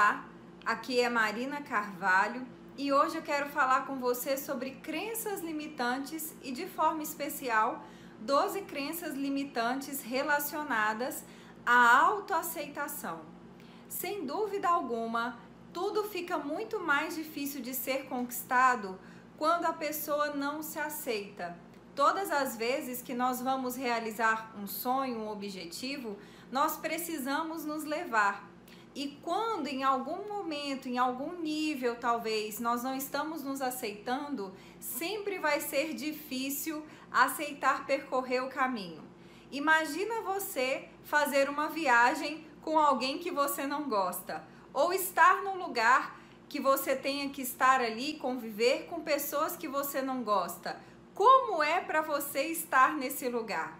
Olá, aqui é Marina Carvalho e hoje eu quero falar com você sobre crenças limitantes e, de forma especial, 12 crenças limitantes relacionadas à autoaceitação. Sem dúvida alguma, tudo fica muito mais difícil de ser conquistado quando a pessoa não se aceita. Todas as vezes que nós vamos realizar um sonho, um objetivo, nós precisamos nos levar e quando em algum momento, em algum nível talvez, nós não estamos nos aceitando, sempre vai ser difícil aceitar percorrer o caminho. Imagina você fazer uma viagem com alguém que você não gosta, ou estar num lugar que você tenha que estar ali, conviver com pessoas que você não gosta. Como é para você estar nesse lugar?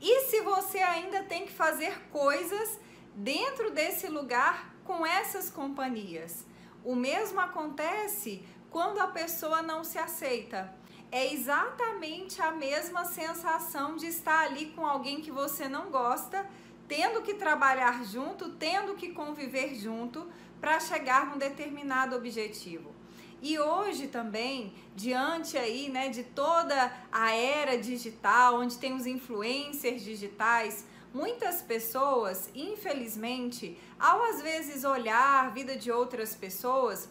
E se você ainda tem que fazer coisas dentro desse lugar com essas companhias. O mesmo acontece quando a pessoa não se aceita. É exatamente a mesma sensação de estar ali com alguém que você não gosta, tendo que trabalhar junto, tendo que conviver junto para chegar num determinado objetivo. E hoje também, diante aí, né, de toda a era digital, onde tem os influencers digitais, Muitas pessoas, infelizmente, ao às vezes olhar a vida de outras pessoas,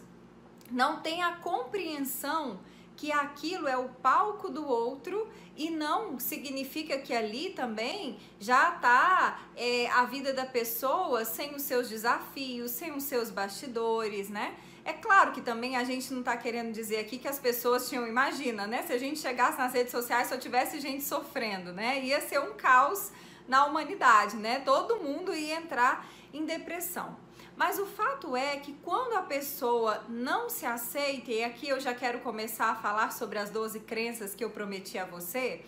não tem a compreensão que aquilo é o palco do outro e não significa que ali também já está é, a vida da pessoa sem os seus desafios, sem os seus bastidores, né? É claro que também a gente não está querendo dizer aqui que as pessoas tinham, imagina, né? Se a gente chegasse nas redes sociais só tivesse gente sofrendo, né? Ia ser um caos na humanidade, né? Todo mundo ia entrar em depressão. Mas o fato é que quando a pessoa não se aceita, e aqui eu já quero começar a falar sobre as 12 crenças que eu prometi a você,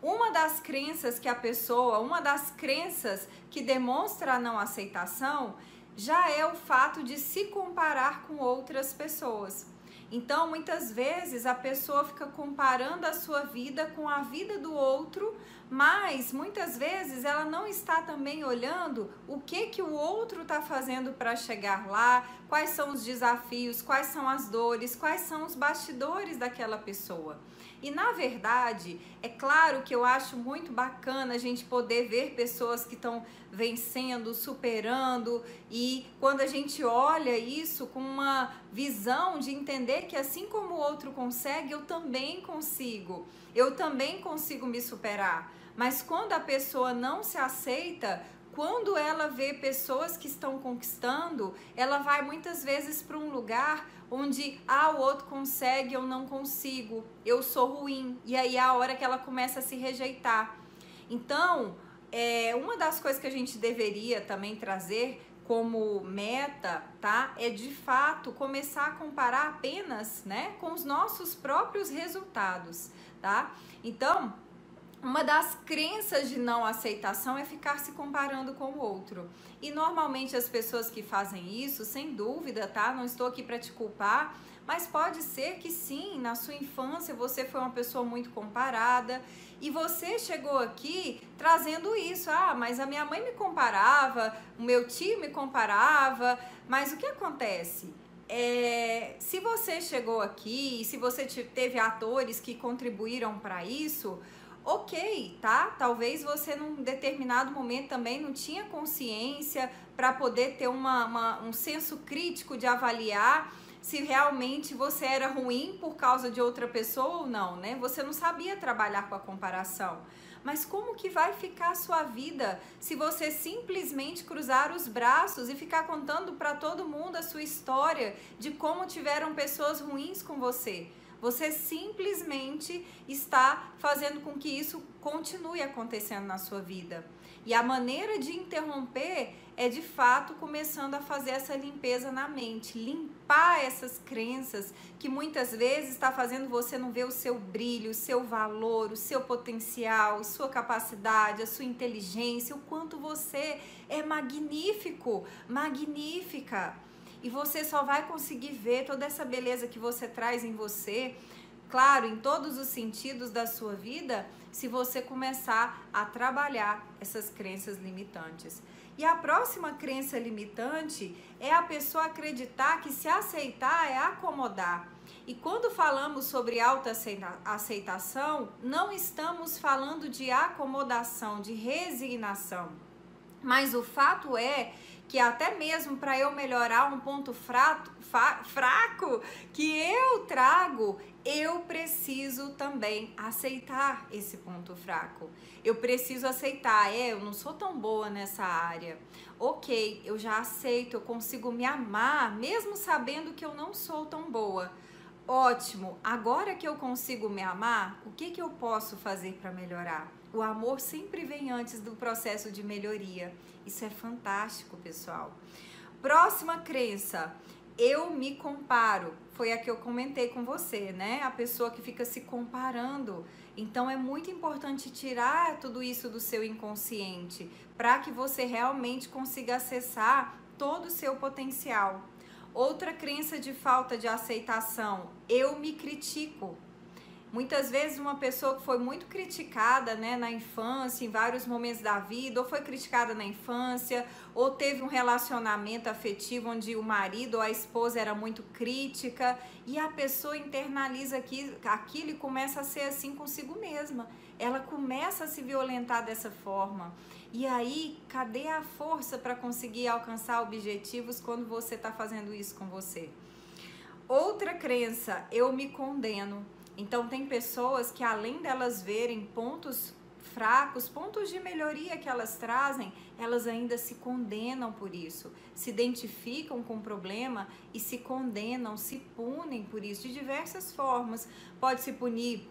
uma das crenças que a pessoa, uma das crenças que demonstra a não aceitação, já é o fato de se comparar com outras pessoas. Então, muitas vezes a pessoa fica comparando a sua vida com a vida do outro, mas muitas vezes ela não está também olhando o que que o outro está fazendo para chegar lá, quais são os desafios, quais são as dores, quais são os bastidores daquela pessoa. E na verdade, é claro que eu acho muito bacana a gente poder ver pessoas que estão vencendo, superando e quando a gente olha isso com uma visão de entender que assim como o outro consegue, eu também consigo. Eu também consigo me superar. Mas quando a pessoa não se aceita, quando ela vê pessoas que estão conquistando, ela vai muitas vezes para um lugar onde ah, o outro consegue, eu não consigo, eu sou ruim. E aí é a hora que ela começa a se rejeitar. Então, é, uma das coisas que a gente deveria também trazer como meta, tá? É de fato começar a comparar apenas, né, com os nossos próprios resultados, tá? Então, uma das crenças de não aceitação é ficar se comparando com o outro. E normalmente as pessoas que fazem isso, sem dúvida, tá? Não estou aqui para te culpar, mas pode ser que sim, na sua infância você foi uma pessoa muito comparada e você chegou aqui trazendo isso. Ah, mas a minha mãe me comparava, o meu tio me comparava, mas o que acontece? É, se você chegou aqui, se você teve atores que contribuíram para isso, ok, tá? Talvez você num determinado momento também não tinha consciência para poder ter uma, uma, um senso crítico de avaliar se realmente você era ruim por causa de outra pessoa ou não, né? Você não sabia trabalhar com a comparação. Mas como que vai ficar a sua vida se você simplesmente cruzar os braços e ficar contando para todo mundo a sua história de como tiveram pessoas ruins com você? Você simplesmente está fazendo com que isso continue acontecendo na sua vida. E a maneira de interromper é de fato começando a fazer essa limpeza na mente, limpar essas crenças que muitas vezes está fazendo você não ver o seu brilho, o seu valor, o seu potencial, sua capacidade, a sua inteligência, o quanto você é magnífico, magnífica. E você só vai conseguir ver toda essa beleza que você traz em você claro, em todos os sentidos da sua vida, se você começar a trabalhar essas crenças limitantes. E a próxima crença limitante é a pessoa acreditar que se aceitar é acomodar. E quando falamos sobre autoaceitação, não estamos falando de acomodação, de resignação. Mas o fato é que até mesmo para eu melhorar um ponto fraco, fraco que eu trago, eu preciso também aceitar esse ponto fraco. Eu preciso aceitar, é, eu não sou tão boa nessa área. Ok, eu já aceito, eu consigo me amar, mesmo sabendo que eu não sou tão boa. Ótimo, agora que eu consigo me amar, o que, que eu posso fazer para melhorar? O amor sempre vem antes do processo de melhoria. Isso é fantástico, pessoal. Próxima crença. Eu me comparo. Foi a que eu comentei com você, né? A pessoa que fica se comparando. Então é muito importante tirar tudo isso do seu inconsciente para que você realmente consiga acessar todo o seu potencial. Outra crença de falta de aceitação, eu me critico. Muitas vezes uma pessoa que foi muito criticada né, na infância, em vários momentos da vida, ou foi criticada na infância, ou teve um relacionamento afetivo onde o marido ou a esposa era muito crítica, e a pessoa internaliza aquilo e começa a ser assim consigo mesma. Ela começa a se violentar dessa forma. E aí, cadê a força para conseguir alcançar objetivos quando você está fazendo isso com você? Outra crença, eu me condeno. Então tem pessoas que além delas verem pontos fracos, pontos de melhoria que elas trazem, elas ainda se condenam por isso, se identificam com o problema e se condenam, se punem por isso de diversas formas. Pode se punir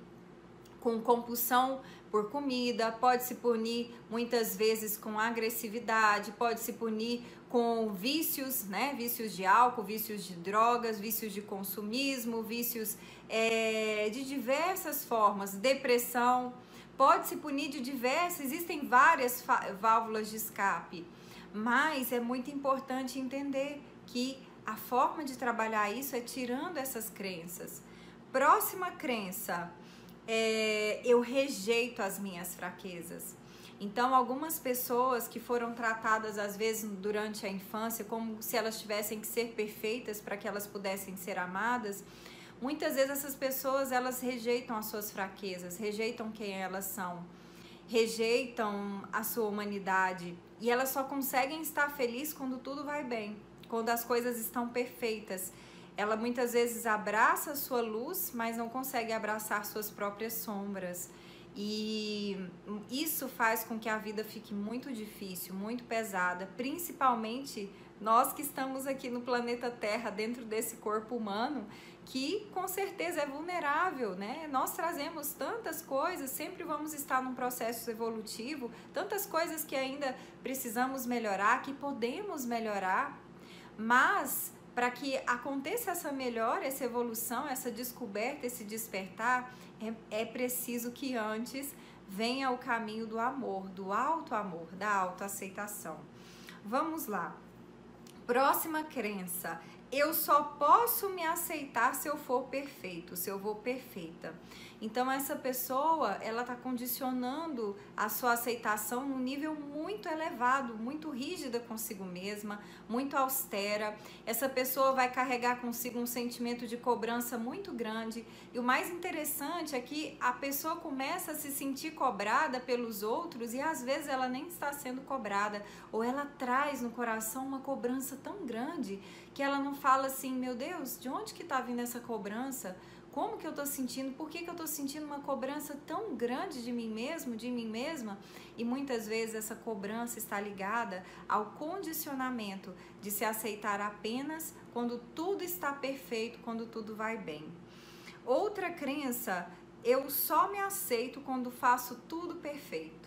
com compulsão por comida, pode se punir muitas vezes com agressividade, pode se punir com vícios, né? Vícios de álcool, vícios de drogas, vícios de consumismo, vícios é, de diversas formas, depressão, pode se punir de diversas, existem várias válvulas de escape, mas é muito importante entender que a forma de trabalhar isso é tirando essas crenças. Próxima crença, é, eu rejeito as minhas fraquezas. Então, algumas pessoas que foram tratadas às vezes durante a infância como se elas tivessem que ser perfeitas para que elas pudessem ser amadas, Muitas vezes essas pessoas elas rejeitam as suas fraquezas, rejeitam quem elas são, rejeitam a sua humanidade e elas só conseguem estar felizes quando tudo vai bem, quando as coisas estão perfeitas. Ela muitas vezes abraça a sua luz, mas não consegue abraçar suas próprias sombras. E isso faz com que a vida fique muito difícil, muito pesada, principalmente nós que estamos aqui no planeta Terra, dentro desse corpo humano, que com certeza é vulnerável, né? Nós trazemos tantas coisas, sempre vamos estar num processo evolutivo, tantas coisas que ainda precisamos melhorar, que podemos melhorar, mas para que aconteça essa melhora, essa evolução, essa descoberta, esse despertar, é, é preciso que antes venha o caminho do amor, do alto amor, da autoaceitação. Vamos lá. Próxima crença eu só posso me aceitar se eu for perfeito, se eu for perfeita. Então essa pessoa, ela está condicionando a sua aceitação num nível muito elevado, muito rígida consigo mesma, muito austera. Essa pessoa vai carregar consigo um sentimento de cobrança muito grande. E o mais interessante é que a pessoa começa a se sentir cobrada pelos outros e às vezes ela nem está sendo cobrada, ou ela traz no coração uma cobrança tão grande que ela não fala assim, meu Deus, de onde que está vindo essa cobrança? Como que eu estou sentindo? Por que, que eu estou sentindo uma cobrança tão grande de mim mesmo, de mim mesma? E muitas vezes essa cobrança está ligada ao condicionamento de se aceitar apenas quando tudo está perfeito, quando tudo vai bem. Outra crença, eu só me aceito quando faço tudo perfeito.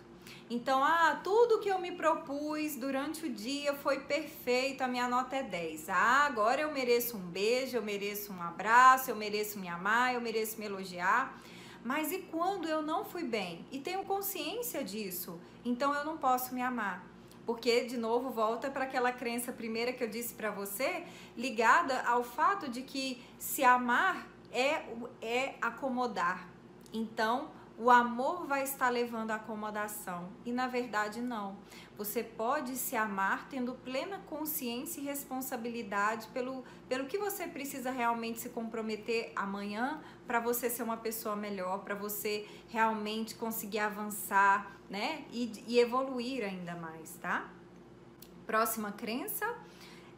Então, ah, tudo que eu me propus durante o dia foi perfeito, a minha nota é 10. Ah, agora eu mereço um beijo, eu mereço um abraço, eu mereço me amar, eu mereço me elogiar. Mas e quando eu não fui bem? E tenho consciência disso, então eu não posso me amar. Porque, de novo, volta para aquela crença primeira que eu disse para você, ligada ao fato de que se amar é, é acomodar. Então, o amor vai estar levando à acomodação. E na verdade, não. Você pode se amar tendo plena consciência e responsabilidade pelo, pelo que você precisa realmente se comprometer amanhã para você ser uma pessoa melhor, para você realmente conseguir avançar, né? E, e evoluir ainda mais, tá? Próxima crença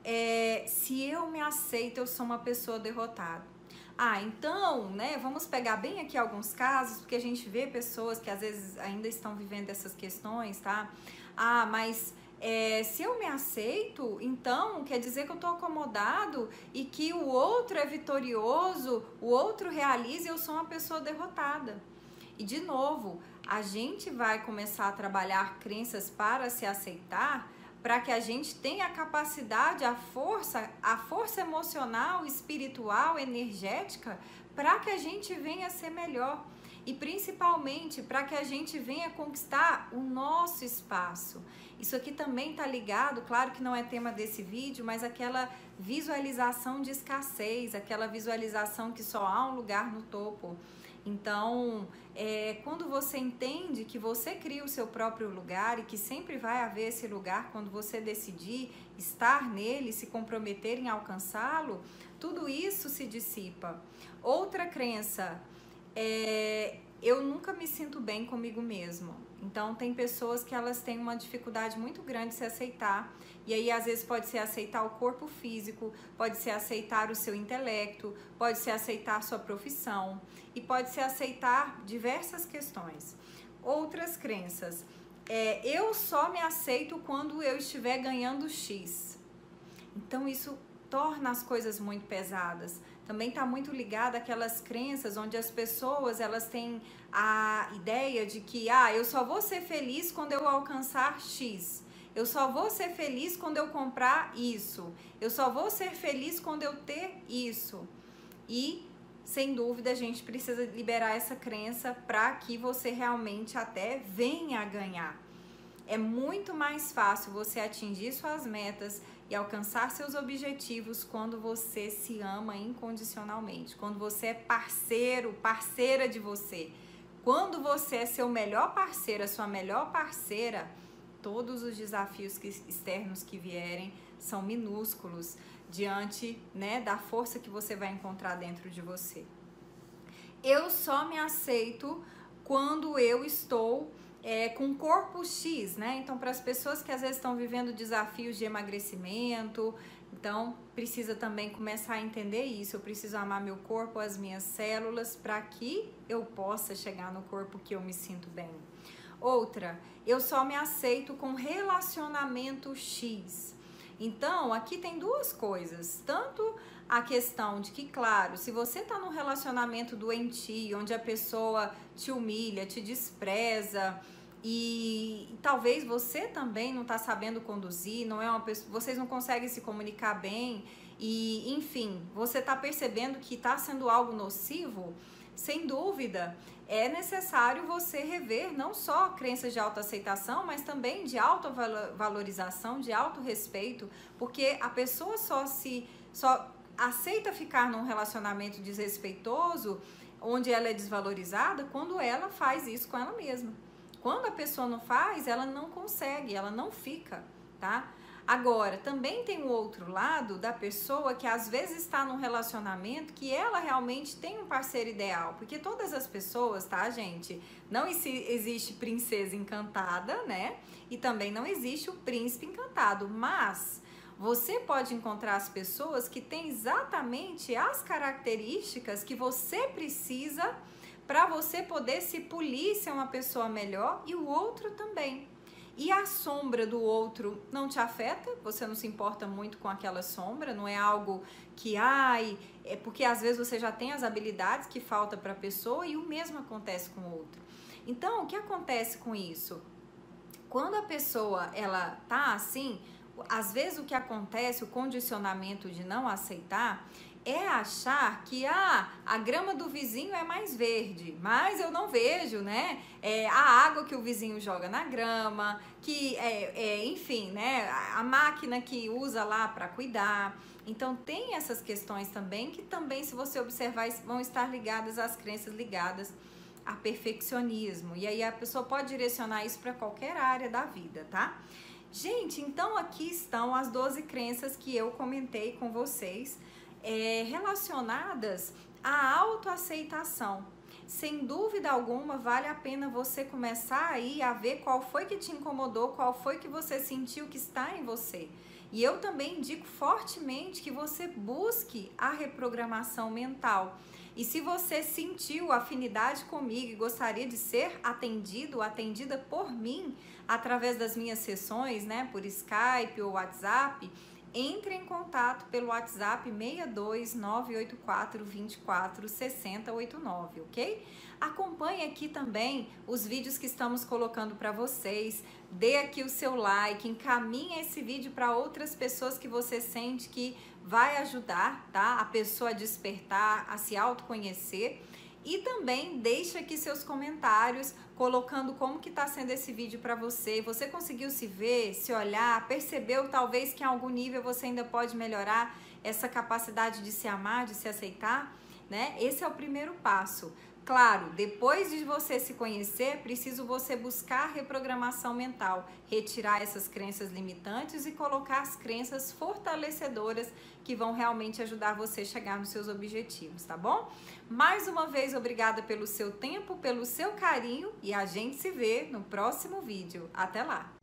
é: se eu me aceito, eu sou uma pessoa derrotada. Ah, então, né, vamos pegar bem aqui alguns casos, porque a gente vê pessoas que às vezes ainda estão vivendo essas questões, tá? Ah, mas é, se eu me aceito, então quer dizer que eu estou acomodado e que o outro é vitorioso, o outro realiza e eu sou uma pessoa derrotada. E de novo, a gente vai começar a trabalhar crenças para se aceitar para que a gente tenha a capacidade, a força, a força emocional, espiritual, energética, para que a gente venha ser melhor e principalmente para que a gente venha conquistar o nosso espaço. Isso aqui também está ligado, claro que não é tema desse vídeo, mas aquela visualização de escassez, aquela visualização que só há um lugar no topo. Então, é, quando você entende que você cria o seu próprio lugar e que sempre vai haver esse lugar quando você decidir estar nele, se comprometer em alcançá-lo, tudo isso se dissipa. Outra crença é eu nunca me sinto bem comigo mesmo. Então tem pessoas que elas têm uma dificuldade muito grande de se aceitar. E aí às vezes pode ser aceitar o corpo físico, pode ser aceitar o seu intelecto, pode ser aceitar sua profissão e pode ser aceitar diversas questões. Outras crenças. É, eu só me aceito quando eu estiver ganhando X. Então isso torna as coisas muito pesadas também está muito ligada àquelas crenças onde as pessoas elas têm a ideia de que ah, eu só vou ser feliz quando eu alcançar X. Eu só vou ser feliz quando eu comprar isso. Eu só vou ser feliz quando eu ter isso. E sem dúvida a gente precisa liberar essa crença para que você realmente até venha a ganhar. É muito mais fácil você atingir suas metas e alcançar seus objetivos quando você se ama incondicionalmente, quando você é parceiro, parceira de você. Quando você é seu melhor parceiro, a sua melhor parceira, todos os desafios que, externos que vierem são minúsculos diante né, da força que você vai encontrar dentro de você. Eu só me aceito quando eu estou é, com corpo X, né? Então, para as pessoas que às vezes estão vivendo desafios de emagrecimento, então precisa também começar a entender isso. Eu preciso amar meu corpo, as minhas células, para que eu possa chegar no corpo que eu me sinto bem. Outra, eu só me aceito com relacionamento X. Então, aqui tem duas coisas. Tanto a questão de que, claro, se você está num relacionamento doentio, onde a pessoa te humilha, te despreza, e, talvez você também não está sabendo conduzir, não é uma pessoa, vocês não conseguem se comunicar bem e, enfim, você está percebendo que está sendo algo nocivo, sem dúvida, é necessário você rever não só crenças de autoaceitação, mas também de autovalorização, de autorrespeito, porque a pessoa só se só aceita ficar num relacionamento desrespeitoso, onde ela é desvalorizada, quando ela faz isso com ela mesma. Quando a pessoa não faz, ela não consegue, ela não fica, tá? Agora, também tem o outro lado da pessoa que às vezes está num relacionamento que ela realmente tem um parceiro ideal. Porque todas as pessoas, tá, gente? Não existe princesa encantada, né? E também não existe o príncipe encantado. Mas você pode encontrar as pessoas que têm exatamente as características que você precisa para você poder se polir ser uma pessoa melhor e o outro também. E a sombra do outro não te afeta? Você não se importa muito com aquela sombra? Não é algo que, ai, é porque às vezes você já tem as habilidades que falta para a pessoa e o mesmo acontece com o outro. Então, o que acontece com isso? Quando a pessoa ela tá assim, às vezes o que acontece, o condicionamento de não aceitar, é achar que ah, a grama do vizinho é mais verde, mas eu não vejo, né? É, a água que o vizinho joga na grama, que é, é enfim, né? A máquina que usa lá para cuidar. Então tem essas questões também que também, se você observar, vão estar ligadas às crenças ligadas a perfeccionismo. E aí a pessoa pode direcionar isso para qualquer área da vida, tá? Gente, então aqui estão as 12 crenças que eu comentei com vocês é, relacionadas à autoaceitação. Sem dúvida alguma, vale a pena você começar aí a ver qual foi que te incomodou, qual foi que você sentiu que está em você. E eu também indico fortemente que você busque a reprogramação mental. E se você sentiu afinidade comigo e gostaria de ser atendido, atendida por mim através das minhas sessões, né, por Skype ou WhatsApp, entre em contato pelo WhatsApp 62984 24 6089, ok? Acompanhe aqui também os vídeos que estamos colocando para vocês. Dê aqui o seu like, encaminhe esse vídeo para outras pessoas que você sente que vai ajudar, tá? A pessoa a despertar, a se autoconhecer. E também deixe aqui seus comentários colocando como que está sendo esse vídeo para você. Você conseguiu se ver, se olhar, percebeu talvez que em algum nível você ainda pode melhorar essa capacidade de se amar, de se aceitar, né? Esse é o primeiro passo. Claro, depois de você se conhecer, preciso você buscar reprogramação mental, retirar essas crenças limitantes e colocar as crenças fortalecedoras que vão realmente ajudar você a chegar nos seus objetivos, tá bom? Mais uma vez, obrigada pelo seu tempo, pelo seu carinho e a gente se vê no próximo vídeo. Até lá!